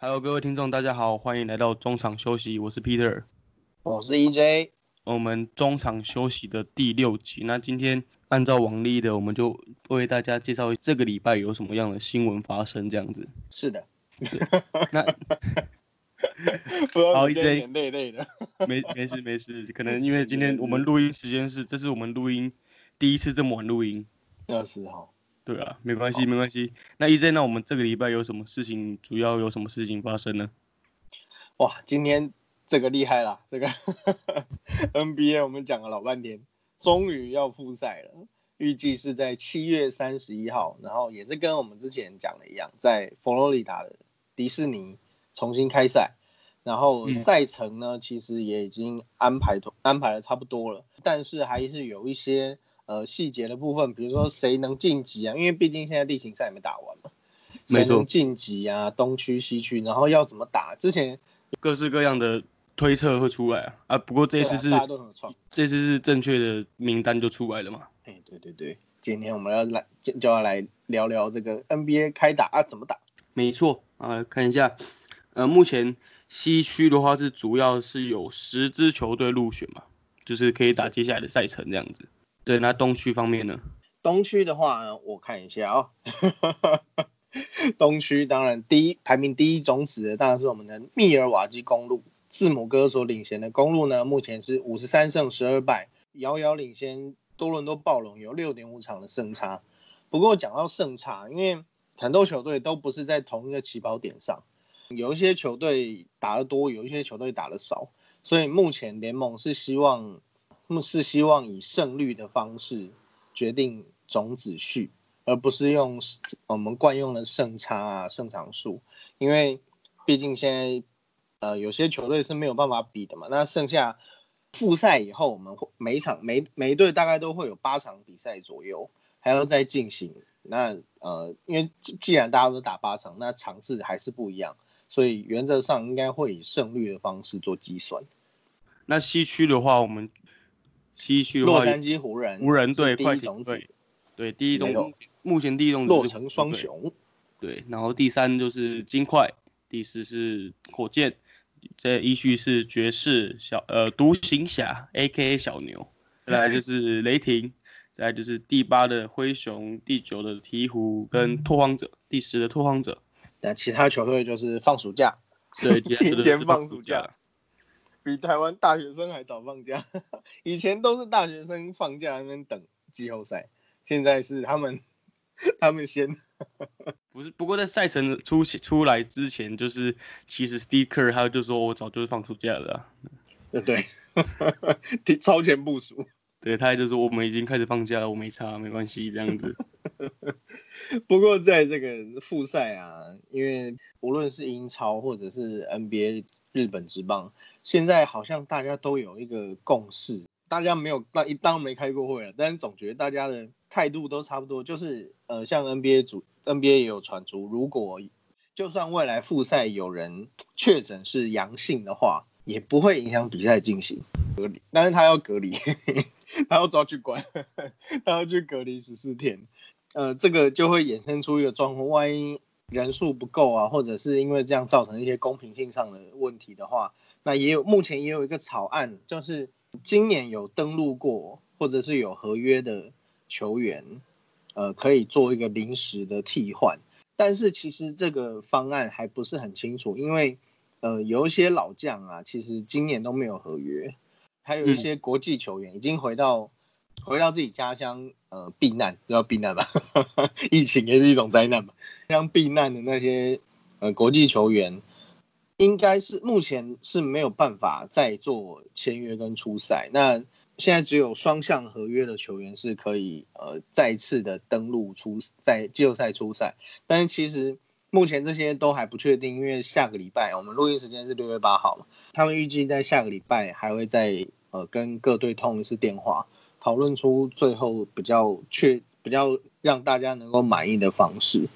还有各位听众，大家好，欢迎来到中场休息，我是 Peter，我是 EJ。我们中场休息的第六集，那今天按照往例的，我们就为大家介绍这个礼拜有什么样的新闻发生，这样子。是的。那 好，EJ 累累的。没没事没事，可能因为今天我们录音时间是，这是我们录音第一次这么晚录音。二十号。对啊，没关系，没关系。那 EJ，那我们这个礼拜有什么事情？主要有什么事情发生呢？哇，今天这个厉害了，这个 NBA 我们讲了老半天，终于要复赛了，预计是在七月三十一号，然后也是跟我们之前讲的一样，在佛罗里达的迪士尼重新开赛，然后赛程呢，其实也已经安排安排的差不多了，但是还是有一些。呃，细节的部分，比如说谁能晋级啊？因为毕竟现在例行赛还没打完嘛，谁能晋级啊？东区、西区，然后要怎么打？之前各式各样的推测会出来啊。啊，不过这次是这次是正确的名单就出来了嘛？哎，对对对，今天我们要来就就要来聊聊这个 NBA 开打啊，怎么打？没错啊，看一下，呃，目前西区的话是主要是有十支球队入选嘛，就是可以打接下来的赛程这样子。对，那东区方面呢？东区的话，我看一下哦。东区当然第一排名第一种子的当然是我们的密尔瓦基公路，字母哥所领衔的公路呢，目前是五十三胜十二败，遥遥领先多伦多暴龙有六点五场的胜差。不过讲到胜差，因为很多球队都不是在同一个起跑点上，有一些球队打得多，有一些球队打得少，所以目前联盟是希望。他们是希望以胜率的方式决定种子序，而不是用我们惯用的胜差啊、胜场数，因为毕竟现在呃有些球队是没有办法比的嘛。那剩下复赛以后，我们每场每每一队大概都会有八场比赛左右，还要再进行。那呃，因为既然大家都打八场，那场次还是不一样，所以原则上应该会以胜率的方式做计算。那西区的话，我们。西区的话，洛杉矶湖人，湖人队第一种子，对，第一种，目前第一种洛城双雄，对，然后第三就是金块，第四是火箭，这依序是爵士小呃独行侠 A.K.A 小牛，再来就是雷霆，再来就是第八的灰熊，第九的鹈鹕跟拓荒者，第十的拓荒者，但其他球队就是放暑假，对，提前放暑假。比台湾大学生还早放假，以前都是大学生放假那边等季后赛，现在是他们他们先。不是，不过在赛程出出来之前，就是其实 Steve Kerr 他就说我早就是放暑假了，对 对，超前部署。对他就说我们已经开始放假了，我没差，没关系这样子。不过在这个复赛啊，因为无论是英超或者是 NBA。日本职棒现在好像大家都有一个共识，大家没有那一当没开过会了，但是总觉得大家的态度都差不多，就是呃，像 NBA 主 NBA 也有传出，如果就算未来复赛有人确诊是阳性的话，也不会影响比赛进行隔离，但是他要隔离，他要抓去关，他要去隔离十四天，呃，这个就会衍生出一个状况，万一。人数不够啊，或者是因为这样造成一些公平性上的问题的话，那也有目前也有一个草案，就是今年有登录过或者是有合约的球员，呃，可以做一个临时的替换。但是其实这个方案还不是很清楚，因为呃有一些老将啊，其实今年都没有合约，还有一些国际球员已经回到。回到自己家乡，呃，避难要避难吧，疫情也是一种灾难嘛。像避难的那些呃国际球员，应该是目前是没有办法再做签约跟出赛。那现在只有双向合约的球员是可以呃再次的登陆出在季后赛出赛。但是其实目前这些都还不确定，因为下个礼拜我们录音时间是六月八号嘛，他们预计在下个礼拜还会再呃跟各队通一次电话。讨论出最后比较确、比较让大家能够满意的方式。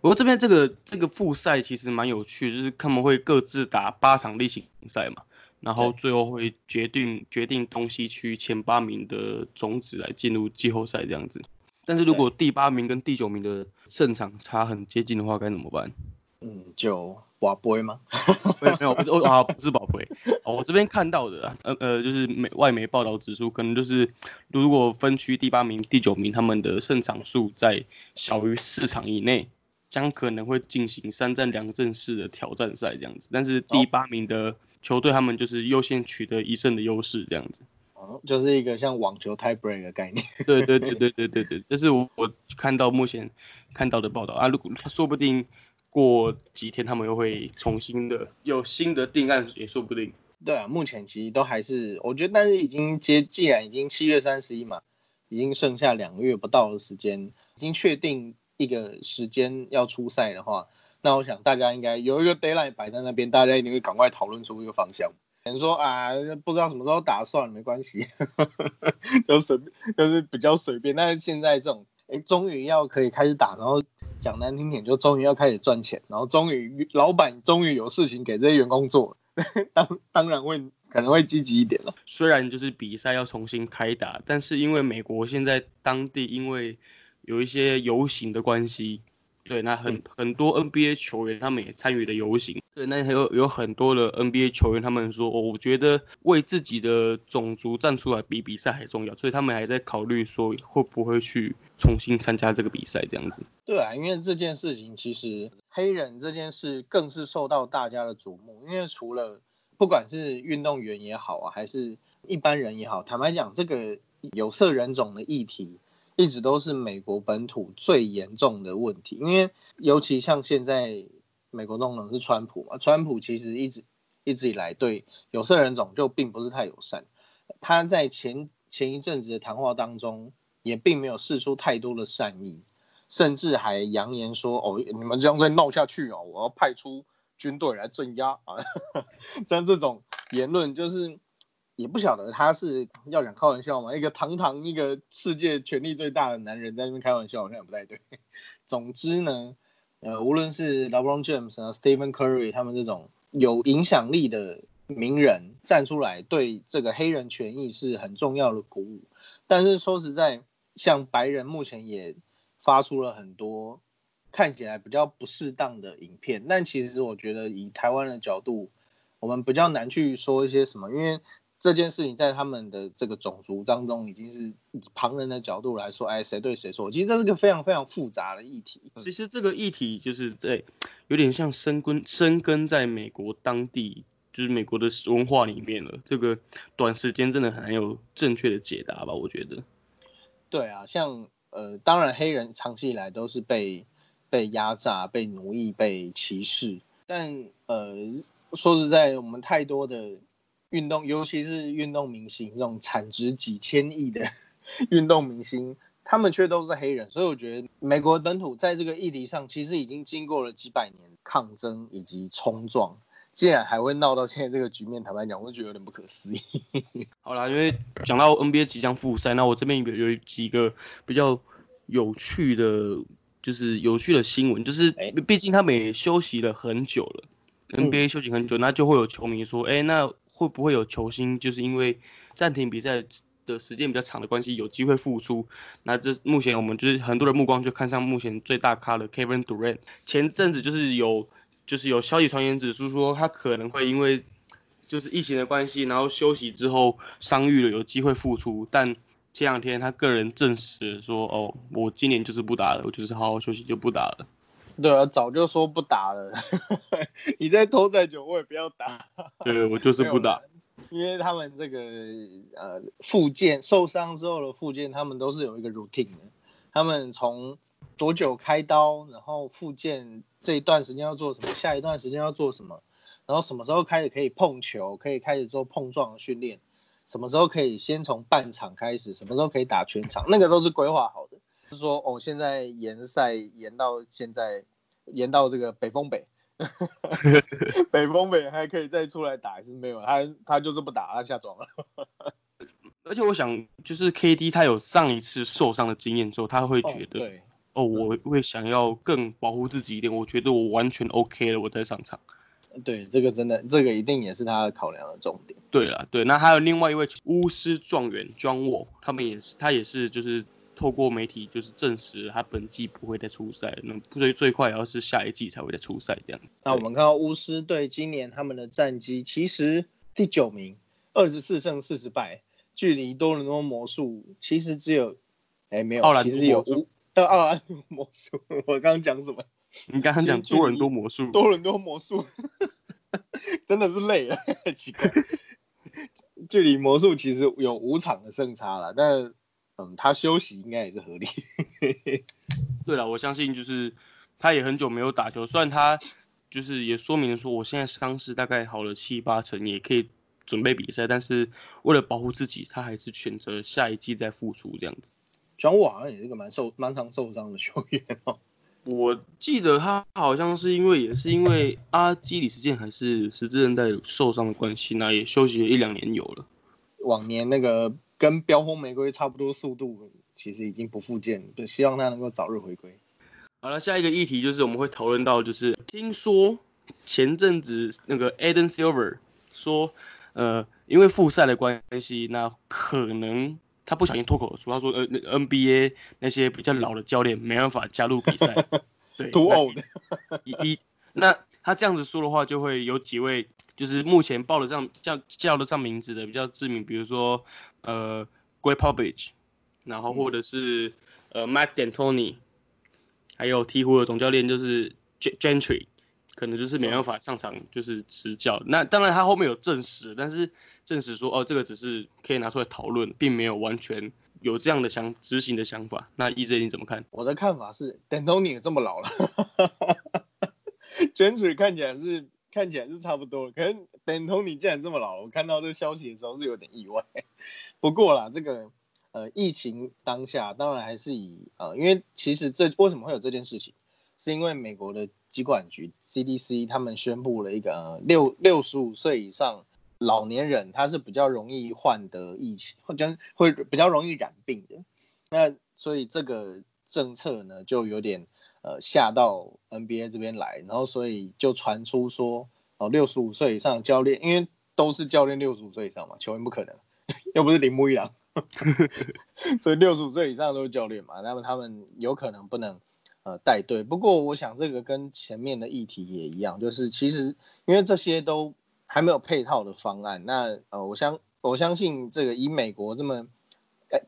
不过这边这个这个复赛其实蛮有趣，就是他们会各自打八场例行赛嘛，然后最后会决定决定东西区前八名的种子来进入季后赛这样子。但是如果第八名跟第九名的胜场差很接近的话，该怎么办？嗯，就瓦杯吗？没有没有，我啊不是宝贝，我这边看到的，呃呃，就是美外媒报道指出，可能就是如果分区第八名、第九名他们的胜场数在小于四场以内，将可能会进行三战两胜式的挑战赛这样子。但是第八名的球队他们就是优先取得一胜的优势这样子。哦，就是一个像网球 tie break 的概念。对对对对对对对，这是我我看到目前看到的报道啊，如果说不定。过几天他们又会重新的有新的定案也说不定。对啊，目前其实都还是，我觉得，但是已经接，既然已经七月三十一嘛，已经剩下两个月不到的时间，已经确定一个时间要出赛的话，那我想大家应该有一个 deadline 摆在那边，大家一定会赶快讨论出一个方向。等于说啊，不知道什么时候打算，没关系，就随就是比较随便。但是现在这种，哎，终于要可以开始打，然后。讲难听点，就终于要开始赚钱，然后终于老板终于有事情给这些员工做，当当然会可能会积极一点了。虽然就是比赛要重新开打，但是因为美国现在当地因为有一些游行的关系。对，那很很多 NBA 球员他们也参与了游行。对，那还有有很多的 NBA 球员，他们说，我觉得为自己的种族站出来比比赛还重要，所以他们还在考虑说会不会去重新参加这个比赛这样子。对啊，因为这件事情其实黑人这件事更是受到大家的瞩目，因为除了不管是运动员也好啊，还是一般人也好，坦白讲，这个有色人种的议题。一直都是美国本土最严重的问题，因为尤其像现在美国总统是川普嘛，川普其实一直一直以来对有色人种就并不是太友善，他在前前一阵子的谈话当中也并没有示出太多的善意，甚至还扬言说：“哦，你们这样再闹下去哦，我要派出军队来镇压啊！” 像这种言论就是。也不晓得他是要讲开玩笑吗？一个堂堂一个世界权力最大的男人在那边开玩笑，好像也不太对。总之呢，呃，无论是 LeBron James 啊、Stephen Curry 他们这种有影响力的名人站出来，对这个黑人权益是很重要的鼓舞。但是说实在，像白人目前也发出了很多看起来比较不适当的影片。但其实我觉得，以台湾的角度，我们比较难去说一些什么，因为。这件事情在他们的这个种族当中，已经是以旁人的角度来说，哎，谁对谁错？其实这是个非常非常复杂的议题。其实这个议题就是在有点像生根生根在美国当地，就是美国的文化里面了。这个短时间真的很难有正确的解答吧？我觉得。对啊，像呃，当然黑人长期以来都是被被压榨、被奴役、被歧视，但呃，说实在，我们太多的。运动，尤其是运动明星，这种产值几千亿的 运动明星，他们却都是黑人，所以我觉得美国本土在这个议题上，其实已经经过了几百年抗争以及冲撞，竟然还会闹到现在这个局面，坦白讲，我就觉得有点不可思议。好啦，因为讲到 NBA 即将复赛，那我这边有有几个比较有趣的，就是有趣的新闻，就是毕竟他们也休息了很久了，NBA 休息很久，那就会有球迷说，哎，那。会不会有球星就是因为暂停比赛的时间比较长的关系，有机会复出？那这目前我们就是很多的目光就看上目前最大咖的 Kevin Durant。前阵子就是有就是有消息传言指出说他可能会因为就是疫情的关系，然后休息之后伤愈了，有机会复出。但这两天他个人证实说，哦，我今年就是不打了，我就是好好休息就不打了。对啊，早就说不打了。你再拖再久，我也不要打。对，我就是不打。因为他们这个呃复健受伤之后的复健，他们都是有一个 routine 的。他们从多久开刀，然后复健这一段时间要做什么，下一段时间要做什么，然后什么时候开始可以碰球，可以开始做碰撞的训练，什么时候可以先从半场开始，什么时候可以打全场，那个都是规划好的。是说哦，现在延赛延到现在，延到这个北风北，北风北还可以再出来打，还是没有？他他就是不打，他下庄了。而且我想，就是 KD 他有上一次受伤的经验之后，他会觉得，哦，我会想要更保护自己一点。我觉得我完全 OK 了，我再上场。对，这个真的，这个一定也是他的考量的重点。对了，对，那还有另外一位巫师状元 John Wall，他们也是，他也是就是。透过媒体就是证实他本季不会再出赛，那最最快也要是下一季才会再出赛这样。那我们看到巫师队今年他们的战绩其实第九名，二十四胜四十败，距离多伦多魔术其实只有，哎没有，奥兰其实有多魔术五，呃奥兰多魔术，我刚刚讲什么？你刚刚讲多伦多魔术，多伦多魔术，真的是累了，奇怪。距离魔术其实有五场的胜差了，但嗯，他休息应该也是合理。对了，我相信就是他也很久没有打球，虽然他就是也说明说我现在伤势大概好了七八成，也可以准备比赛，但是为了保护自己，他还是选择下一季再复出这样子。转我好像也是个蛮受蛮常受伤的球员哦。我记得他好像是因为也是因为阿基里斯腱还是十字韧带受伤的关系，那也休息了一两年有了。往年那个跟飙风玫瑰差不多速度，其实已经不复健，就希望他能够早日回归。好了，下一个议题就是我们会讨论到，就是听说前阵子那个 Eden Silver 说，呃，因为复赛的关系，那可能他不小心脱口而出，他说，呃，那 NBA 那些比较老的教练没办法加入比赛，对，那突偶的，一一那他这样子说的话，就会有几位就是目前报得上叫叫得上名字的比较知名，比如说呃 Greg Popovich，然后或者是呃 Mike D'Antoni，还有鹈鹕的总教练就是 Gen- Gentry，可能就是没办法上场就是执教。那当然他后面有证实，但是证实说哦这个只是可以拿出来讨论，并没有完全有这样的想执行的想法。那 EJ 你怎么看？我的看法是，D'Antoni 也这么老了 g e n t r y 看起来是看起来是差不多，可是 D'Antoni 既然这么老，我看到这个消息的时候是有点意外。不过啦，这个呃疫情当下，当然还是以呃，因为其实这为什么会有这件事情，是因为美国的疾管局 CDC 他们宣布了一个呃六六十五岁以上老年人他是比较容易患得疫情，或者会比较容易染病的。那所以这个政策呢，就有点呃下到 NBA 这边来，然后所以就传出说，哦，六十五岁以上的教练，因为都是教练六十五岁以上嘛，球员不可能，又不是铃木一郎，所以六十五岁以上都是教练嘛，那么他们有可能不能呃带队。不过我想这个跟前面的议题也一样，就是其实因为这些都还没有配套的方案，那呃我相我相信这个以美国这么。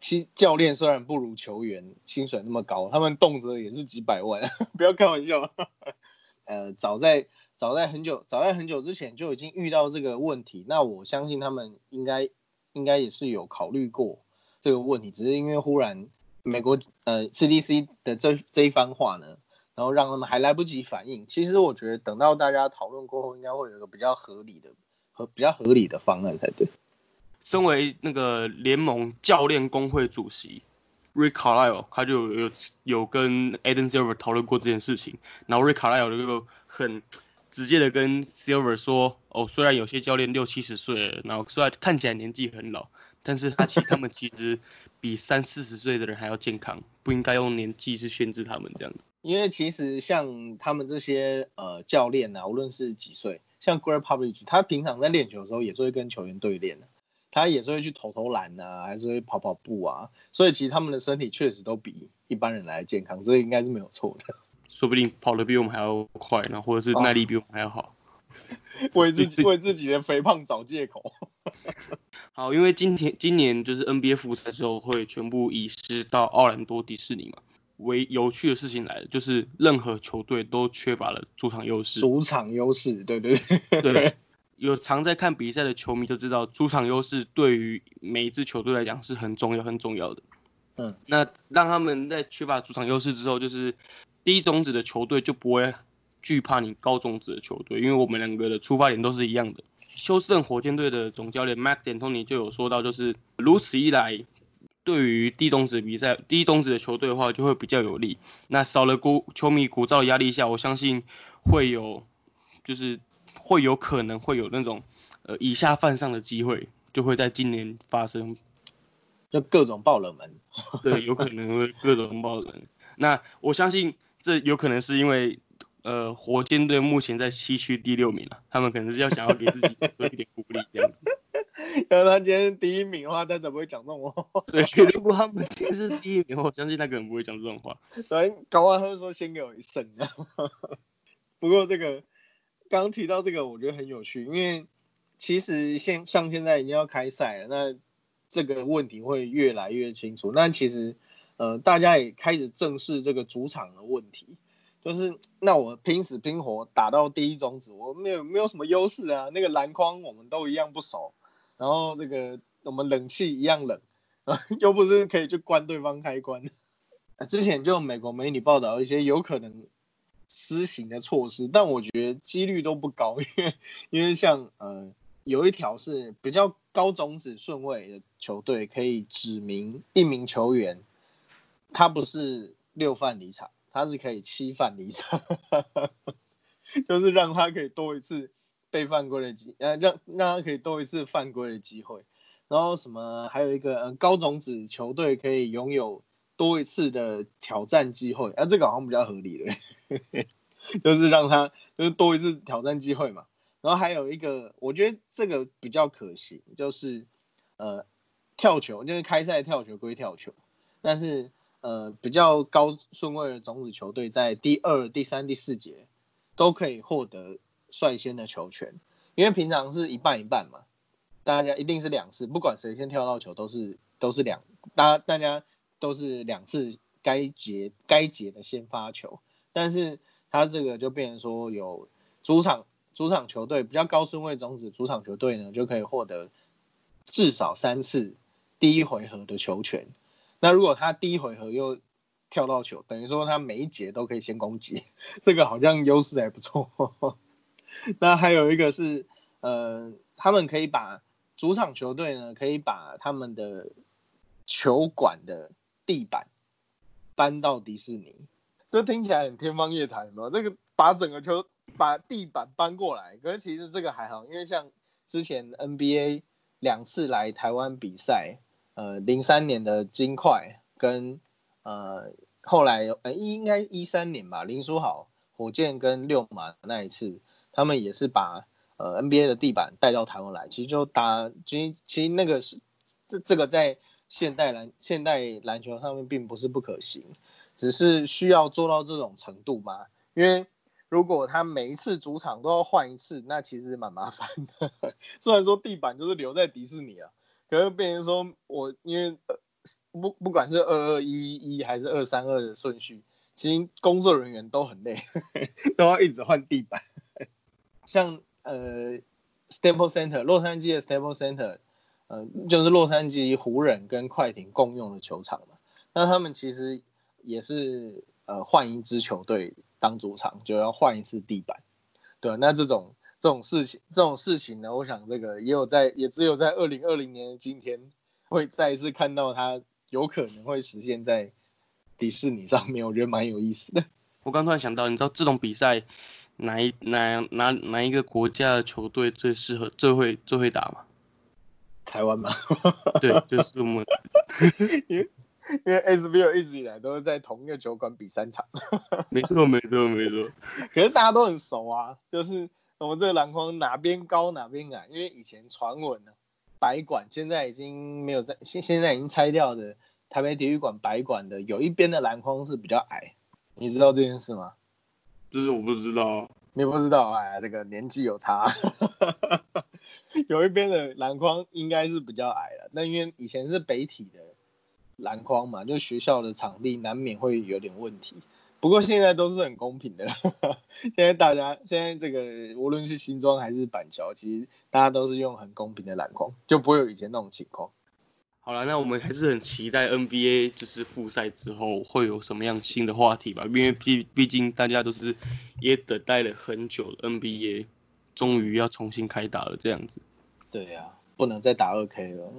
其教练虽然不如球员薪水那么高，他们动辄也是几百万，不要开玩笑。呃，早在早在很久早在很久之前就已经遇到这个问题，那我相信他们应该应该也是有考虑过这个问题，只是因为忽然美国呃 CDC 的这这一番话呢，然后让他们还来不及反应。其实我觉得等到大家讨论过后，应该会有一个比较合理的和比较合理的方案才对。身为那个联盟教练工会主席 Rick Carlisle，他就有有跟 Eden Silver 讨论过这件事情，然后 Rick Carlisle 就很直接的跟 Silver 说，哦，虽然有些教练六七十岁了，然后虽然看起来年纪很老，但是他其实他们其实比 三四十岁的人还要健康，不应该用年纪去限制他们这样子。因为其实像他们这些呃教练啊，无论是几岁，像 Greg Popovich，他平常在练球的时候也是会跟球员对练的。他也是会去投投篮啊，还是会跑跑步啊，所以其实他们的身体确实都比一般人来健康，这应该是没有错的。说不定跑得比我们还要快，然后或者是耐力比我们还要好，为自己 为自己的肥胖找借口。好，因为今天今年就是 NBA 复赛之后会全部移师到奥兰多迪士尼嘛。唯有趣的事情来了，就是任何球队都缺乏了主场优势。主场优势，对对对对。有常在看比赛的球迷就知道，主场优势对于每一支球队来讲是很重要、很重要的。嗯，那让他们在缺乏主场优势之后，就是低种子的球队就不会惧怕你高种子的球队，因为我们两个的出发点都是一样的。休斯顿火箭队的总教练 Mac D'Antoni 就有说到，就是如此一来，对于低种子比赛、低种子的球队的话，就会比较有利。那少了鼓球迷鼓噪的压力下，我相信会有就是。会有可能会有那种，呃，以下犯上的机会，就会在今年发生，就各种爆冷门，对，有可能会各种爆冷。那我相信这有可能是因为，呃，火箭队目前在西区第六名了，他们可能是要想要给自己多一点鼓励这样子。要是他今天是第一名的话，他怎么会讲这种话？对，如果他们今天是第一名，我相信他可能不会讲这种话。对，搞完他就说先给我一胜。不过这个刚刚提到这个，我觉得很有趣，因为其实现像现在已经要开赛了，那这个问题会越来越清楚。那其实呃，大家也开始正视这个主场的问题。就是那我拼死拼活打到第一种子，我没有没有什么优势啊。那个篮筐我们都一样不熟，然后这个我们冷气一样冷，又不是可以去关对方开关。之前就美国媒体报道一些有可能施行的措施，但我觉得几率都不高，因为因为像呃有一条是比较高种子顺位的球队可以指明一名球员，他不是六犯离场。他是可以七犯离场，就是让他可以多一次被犯规的机，呃，让让他可以多一次犯规的机会。然后什么，还有一个呃高种子球队可以拥有多一次的挑战机会，啊，这个好像比较合理的，就是让他就是多一次挑战机会嘛。然后还有一个，我觉得这个比较可行，就是呃跳球，就是开赛跳球归跳球，但是。呃，比较高顺位的种子球队在第二、第三、第四节都可以获得率先的球权，因为平常是一半一半嘛，大家一定是两次，不管谁先跳到球都是都是两，大大家都是两次该节该节的先发球，但是他这个就变成说有主场主场球队比较高顺位种子主场球队呢就可以获得至少三次第一回合的球权。那如果他第一回合又跳到球，等于说他每一节都可以先攻击，这个好像优势还不错。那还有一个是，呃，他们可以把主场球队呢，可以把他们的球馆的地板搬到迪士尼，这听起来很天方夜谭嘛。这个把整个球把地板搬过来，可是其实这个还好，因为像之前 NBA 两次来台湾比赛。呃，零三年的金块跟呃后来呃应该一三年吧，林书豪火箭跟六马那一次，他们也是把呃 NBA 的地板带到台湾来，其实就打，其实其实那个是这这个在现代篮现代篮球上面并不是不可行，只是需要做到这种程度吗。因为如果他每一次主场都要换一次，那其实蛮麻烦的。虽然说地板就是留在迪士尼啊。可是变成说，我因为不不管是二二一一还是二三二的顺序，其实工作人员都很累，都要一直换地板。像呃，Staples Center，洛杉矶的 Staples Center，呃，就是洛杉矶湖人跟快艇共用的球场嘛。那他们其实也是呃换一支球队当主场，就要换一次地板。对，那这种。这种事情，这种事情呢，我想这个也有在，也只有在二零二零年的今天，会再一次看到它有可能会实现在迪士尼上面，我觉得蛮有意思的。我刚突然想到，你知道这种比赛哪一哪哪哪一个国家的球队最适合、最会、最会打吗？台湾吗？对，就是我们，因为因为 SBL 一直以来都是在同一个球馆比三场。没错，没错，没错。可是大家都很熟啊，就是。我们这个篮筐哪边高哪边矮？因为以前传闻呢，白馆现在已经没有在，现现在已经拆掉的台北体育馆白馆的有一边的篮筐是比较矮，你知道这件事吗？就是我不知道，你不知道哎，这个年纪有差，有一边的篮筐应该是比较矮的，那因为以前是北体的篮筐嘛，就学校的场地难免会有点问题。不过现在都是很公平的，现在大家现在这个无论是新庄还是板桥，其实大家都是用很公平的篮筐，就不会有以前那种情况。好了，那我们还是很期待 NBA 就是复赛之后会有什么样新的话题吧，因为毕毕竟大家都是也等待了很久，NBA 终于要重新开打了，这样子。对呀，不能再打二 K 了。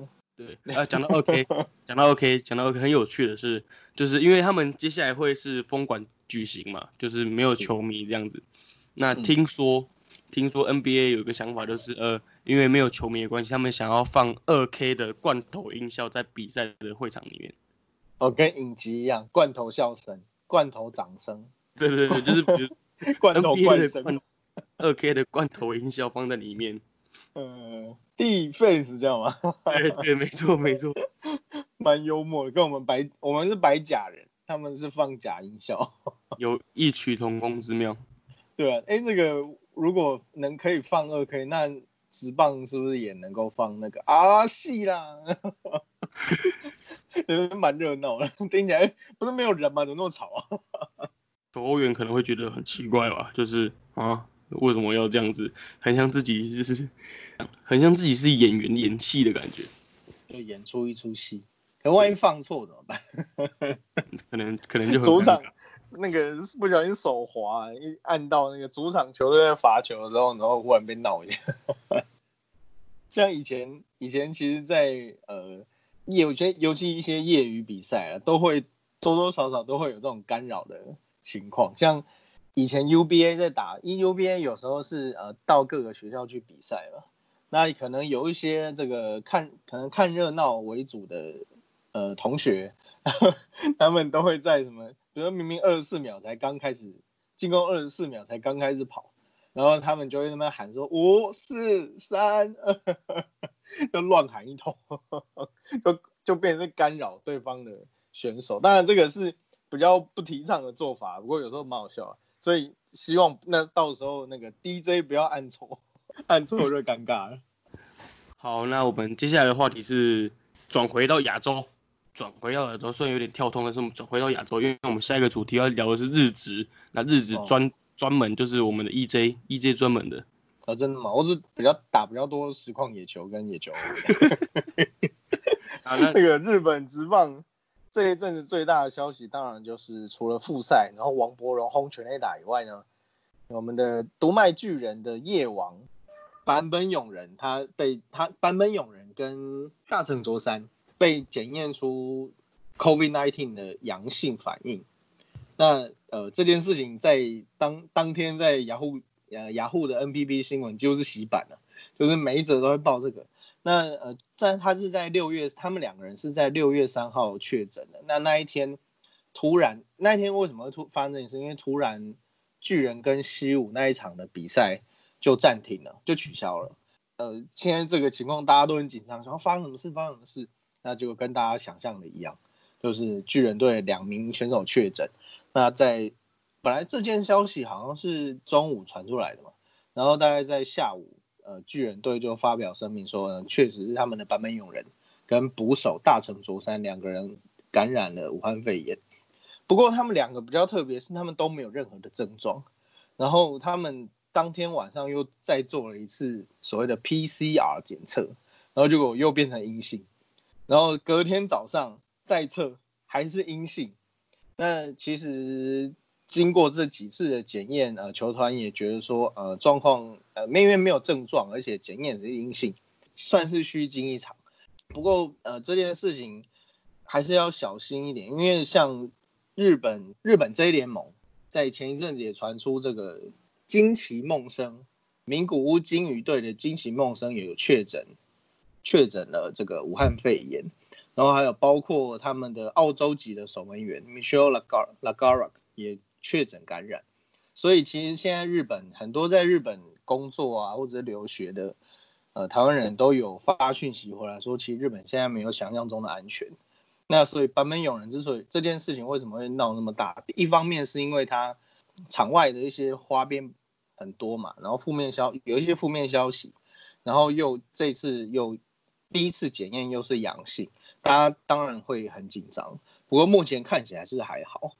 对，啊，讲到二 K，讲到二 K，讲到二 K，很有趣的是，就是因为他们接下来会是封馆举行嘛，就是没有球迷这样子。那听说，听说 NBA 有一个想法，就是呃，因为没有球迷的关系，他们想要放二 K 的罐头音效在比赛的会场里面。哦，跟影集一样，罐头笑声、罐头掌声。对对对，就是比如 罐头罐声，二 K 的罐头音效放在里面。嗯，defense 这样吗？对 对，没错没错，蛮幽默的，跟我们白我们是白假人，他们是放假音效，有 异曲同工之妙。对啊，哎，这个如果能可以放二 K，那直棒是不是也能够放那个啊戏啦？蛮热闹的，听起来不是没有人吗？怎么那么吵啊？球员可能会觉得很奇怪吧，就是啊，为什么要这样子？很像自己就是，很像自己是演员演戏的感觉，就演出一出戏。可万一放错怎么办？可能可能就主场那个不小心手滑，一按到那个主场球队在罚球的时候，然后忽然被闹一下。像以前以前其实，在呃。有些尤其一些业余比赛啊，都会多多少少都会有这种干扰的情况。像以前 UBA 在打因，UBA 有时候是呃到各个学校去比赛了，那可能有一些这个看可能看热闹为主的呃同学，他们都会在什么，比如明明二十四秒才刚开始进攻，二十四秒才刚开始跑，然后他们就会那么喊说五四三。就乱喊一通，就就变成干扰对方的选手。当然，这个是比较不提倡的做法，不过有时候蛮好笑。所以希望那到时候那个 DJ 不要按错，按错就尴尬了。好，那我们接下来的话题是转回到亚洲，转回到亚洲虽然有点跳通，但是我们转回到亚洲，因为我们下一个主题要聊的是日职，那日职专专门就是我们的 EJ，EJ 专门的。啊，真的吗？我是比较打比较多实况野球跟野球。那个日本职棒这一阵子最大的消息，当然就是除了复赛，然后王柏荣轰全垒打以外呢，我们的独卖巨人的夜王坂本勇人，他被他坂本勇人跟大城卓三被检验出 COVID-19 的阳性反应。那呃，这件事情在当当天在雅虎。呃，雅虎的 NPB 新闻几乎是洗版了，就是每一则都会报这个。那呃，在他是在六月，他们两个人是在六月三号确诊的。那那一天突然，那一天为什么会突发生这件事？因为突然巨人跟西武那一场的比赛就暂停了，就取消了。呃，现在这个情况大家都很紧张，想发生什么事？发生什么事？那就跟大家想象的一样，就是巨人队两名选手确诊。那在本来这件消息好像是中午传出来的嘛，然后大概在下午，呃，巨人队就发表声明说，确实是他们的版本勇人跟捕手大成卓山两个人感染了武汉肺炎。不过他们两个比较特别，是他们都没有任何的症状。然后他们当天晚上又再做了一次所谓的 PCR 检测，然后结果又变成阴性。然后隔天早上再测还是阴性。那其实。经过这几次的检验，呃，球团也觉得说，呃，状况，呃，因为没有症状，而且检验是阴性，算是虚惊一场。不过，呃，这件事情还是要小心一点，因为像日本日本 J 联盟在前一阵子也传出这个惊奇梦生，名古屋鲸鱼队的惊奇梦生也有确诊，确诊了这个武汉肺炎，然后还有包括他们的澳洲籍的守门员 Michelle Lagar Lagarak 也。确诊感染，所以其实现在日本很多在日本工作啊或者留学的，呃，台湾人都有发讯息回来说，其实日本现在没有想象中的安全。那所以版本勇人之所以这件事情为什么会闹那么大，一方面是因为他场外的一些花边很多嘛，然后负面消有一些负面消息，然后又这次又第一次检验又是阳性，大家当然会很紧张。不过目前看起来是还好。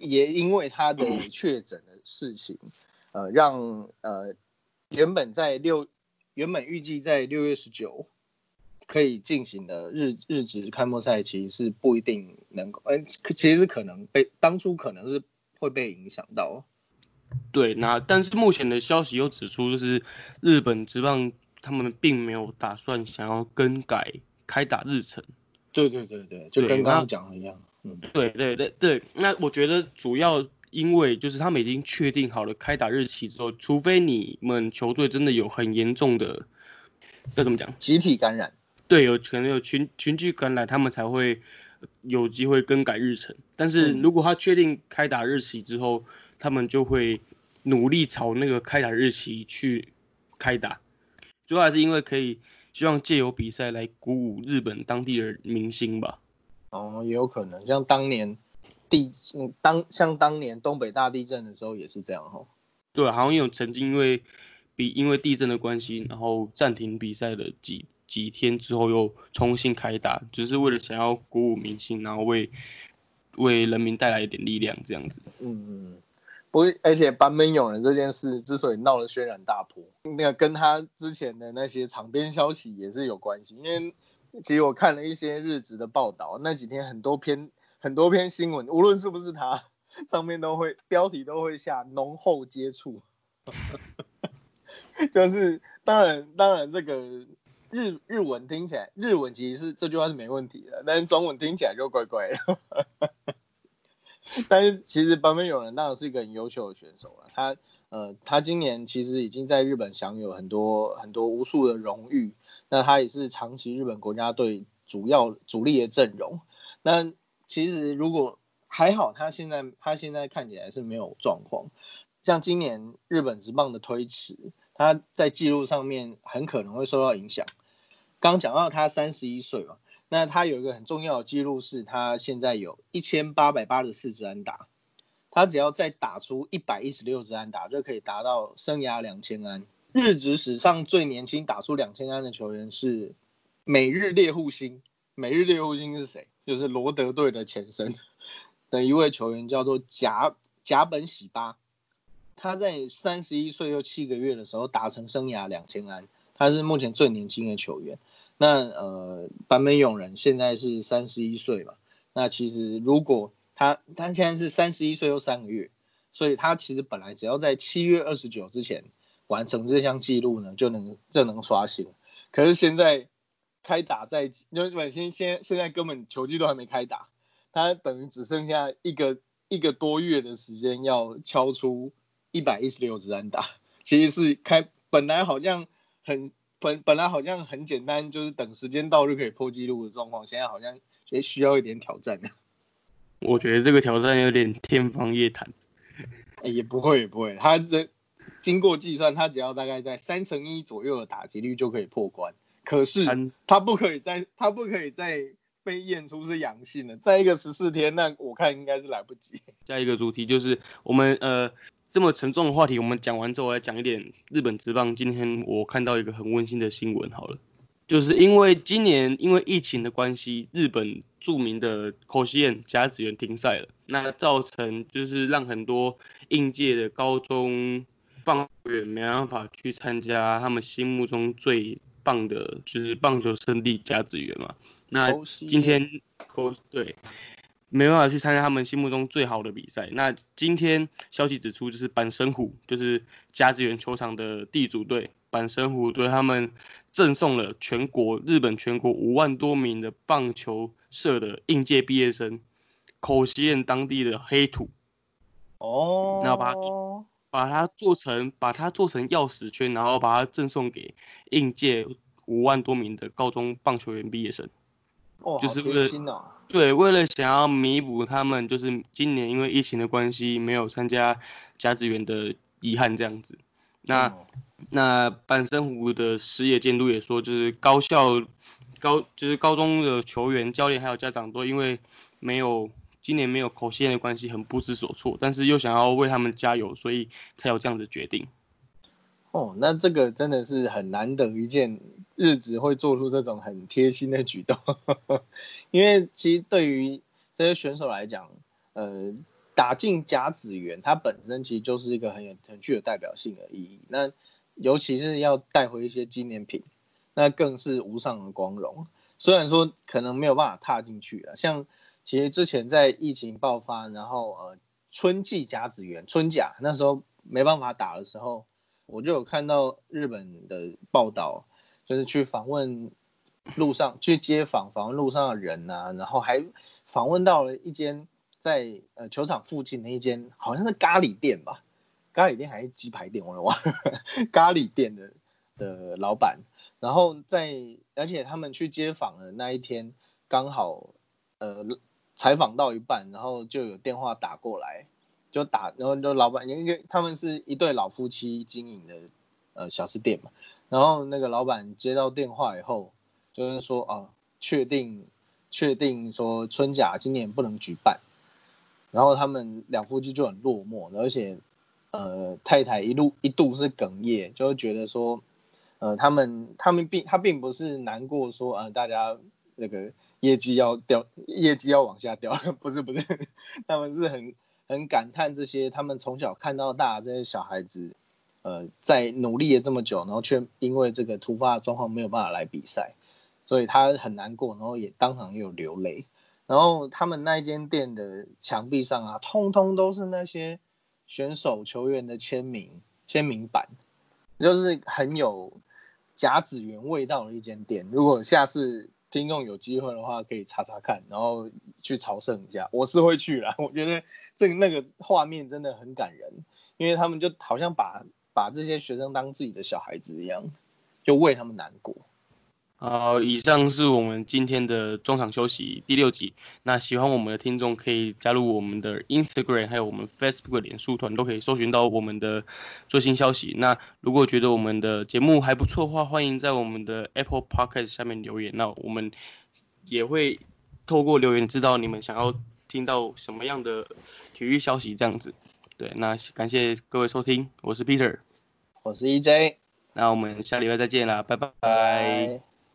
也因为他的确诊的事情，呃，让呃原本在六原本预计在六月十九可以进行的日日职开幕赛，其实是不一定能够，嗯，其实是可能被当初可能是会被影响到。对，那但是目前的消息又指出，就是日本职棒他们并没有打算想要更改开打日程。对对对对，就跟刚刚讲的一样。对对对对，那我觉得主要因为就是他们已经确定好了开打日期之后，除非你们球队真的有很严重的，要怎么讲？集体感染？对，有可能有群群聚感染，他们才会有机会更改日程。但是如果他确定开打日期之后，他们就会努力朝那个开打日期去开打。主要还是因为可以希望借由比赛来鼓舞日本当地的明星吧。哦，也有可能，像当年地嗯当像当年东北大地震的时候也是这样哈。对，好像有曾经因为比因为地震的关系，然后暂停比赛的几几天之后又重新开打，只是为了想要鼓舞明星，然后为为人民带来一点力量这样子。嗯嗯。不，而且坂本勇人这件事之所以闹得轩然大波，那个跟他之前的那些场边消息也是有关系。因为其实我看了一些日子的报道，那几天很多篇很多篇新闻，无论是不是他，上面都会标题都会下浓厚接触，就是当然当然这个日日文听起来日文其实是这句话是没问题的，但是中文听起来就怪怪的。但是其实坂本勇人当然是一个很优秀的选手了。他呃，他今年其实已经在日本享有很多很多无数的荣誉。那他也是长期日本国家队主要主力的阵容。那其实如果还好，他现在他现在看起来是没有状况。像今年日本职棒的推迟，他在记录上面很可能会受到影响。刚讲到他三十一岁嘛。那他有一个很重要的记录，是他现在有一千八百八十四支安打，他只要再打出一百一十六支安打，就可以达到生涯两千安。日职史上最年轻打出两千安的球员是美日猎户星。美日猎户星是谁？就是罗德队的前身的一位球员，叫做甲甲本喜八。他在三十一岁又七个月的时候达成生涯两千安，他是目前最年轻的球员。那呃，坂本勇人现在是三十一岁嘛？那其实如果他他现在是三十一岁又三个月，所以他其实本来只要在七月二十九之前完成这项记录呢，就能就能刷新。可是现在开打在，因为本身现现在根本球季都还没开打，他等于只剩下一个一个多月的时间要敲出一百一十六支安打，其实是开本来好像很。本本来好像很简单，就是等时间到就可以破纪录的状况，现在好像也需要一点挑战。我觉得这个挑战有点天方夜谭。也不会也不会，他这经过计算，他只要大概在三乘一左右的打击率就可以破关。可是他不可以再他不可以再被验出是阳性的，再一个十四天，那我看应该是来不及。下一个主题就是我们呃。这么沉重的话题，我们讲完之后，来讲一点日本职棒。今天我看到一个很温馨的新闻，好了，就是因为今年因为疫情的关系，日本著名的口西彦甲子园停赛了，那造成就是让很多应届的高中棒球员没办法去参加他们心目中最棒的，就是棒球圣地甲子园嘛。那今天口对。没办法去参加他们心目中最好的比赛。那今天消息指出，就是阪神虎，就是甲子园球场的地主队阪神虎队，他们赠送了全国日本全国五万多名的棒球社的应届毕业生，口西彦当地的黑土。哦。然后把把它做成把它做成钥匙圈，然后把它赠送给应届五万多名的高中棒球员毕业生。哦，就是为了。对，为了想要弥补他们就是今年因为疫情的关系没有参加甲子园的遗憾，这样子。那那板神湖的事业监督也说，就是高校高就是高中的球员、教练还有家长都因为没有今年没有口线的关系，很不知所措，但是又想要为他们加油，所以才有这样的决定。哦，那这个真的是很难得一件日子会做出这种很贴心的举动，因为其实对于这些选手来讲，呃，打进甲子园，它本身其实就是一个很有很具有代表性的意义。那尤其是要带回一些纪念品，那更是无上的光荣。虽然说可能没有办法踏进去了，像其实之前在疫情爆发，然后呃春季甲子园春甲那时候没办法打的时候。我就有看到日本的报道，就是去访问路上去街访访问路上的人呐，然后还访问到了一间在呃球场附近的一间好像是咖喱店吧，咖喱店还是鸡排店，我也忘了，咖喱店的的老板，然后在而且他们去街访的那一天刚好呃采访到一半，然后就有电话打过来。就打，然后就老板，因为他们是一对老夫妻经营的，呃，小吃店嘛。然后那个老板接到电话以后，就是说啊，确定确定说春假今年不能举办，然后他们两夫妻就很落寞，而且呃太太一路一度是哽咽，就会觉得说，呃他们他们并他并不是难过说呃大家那个业绩要掉，业绩要往下掉，不是不是，他们是很很感叹这些他们从小看到大这些小孩子。呃，在努力了这么久，然后却因为这个突发状况没有办法来比赛，所以他很难过，然后也当场也有流泪。然后他们那间店的墙壁上啊，通通都是那些选手球员的签名签名版，就是很有甲子园味道的一间店。如果下次听众有机会的话，可以查查看，然后去朝圣一下。我是会去啦，我觉得这个那个画面真的很感人，因为他们就好像把。把这些学生当自己的小孩子一样，就为他们难过。好，以上是我们今天的中场休息第六集。那喜欢我们的听众可以加入我们的 Instagram，还有我们 Facebook 脸书团，都可以搜寻到我们的最新消息。那如果觉得我们的节目还不错的话，欢迎在我们的 Apple Podcast 下面留言。那我们也会透过留言知道你们想要听到什么样的体育消息，这样子。对，那感谢各位收听，我是 Peter。我是 EJ，那我们下礼拜再见啦，拜拜。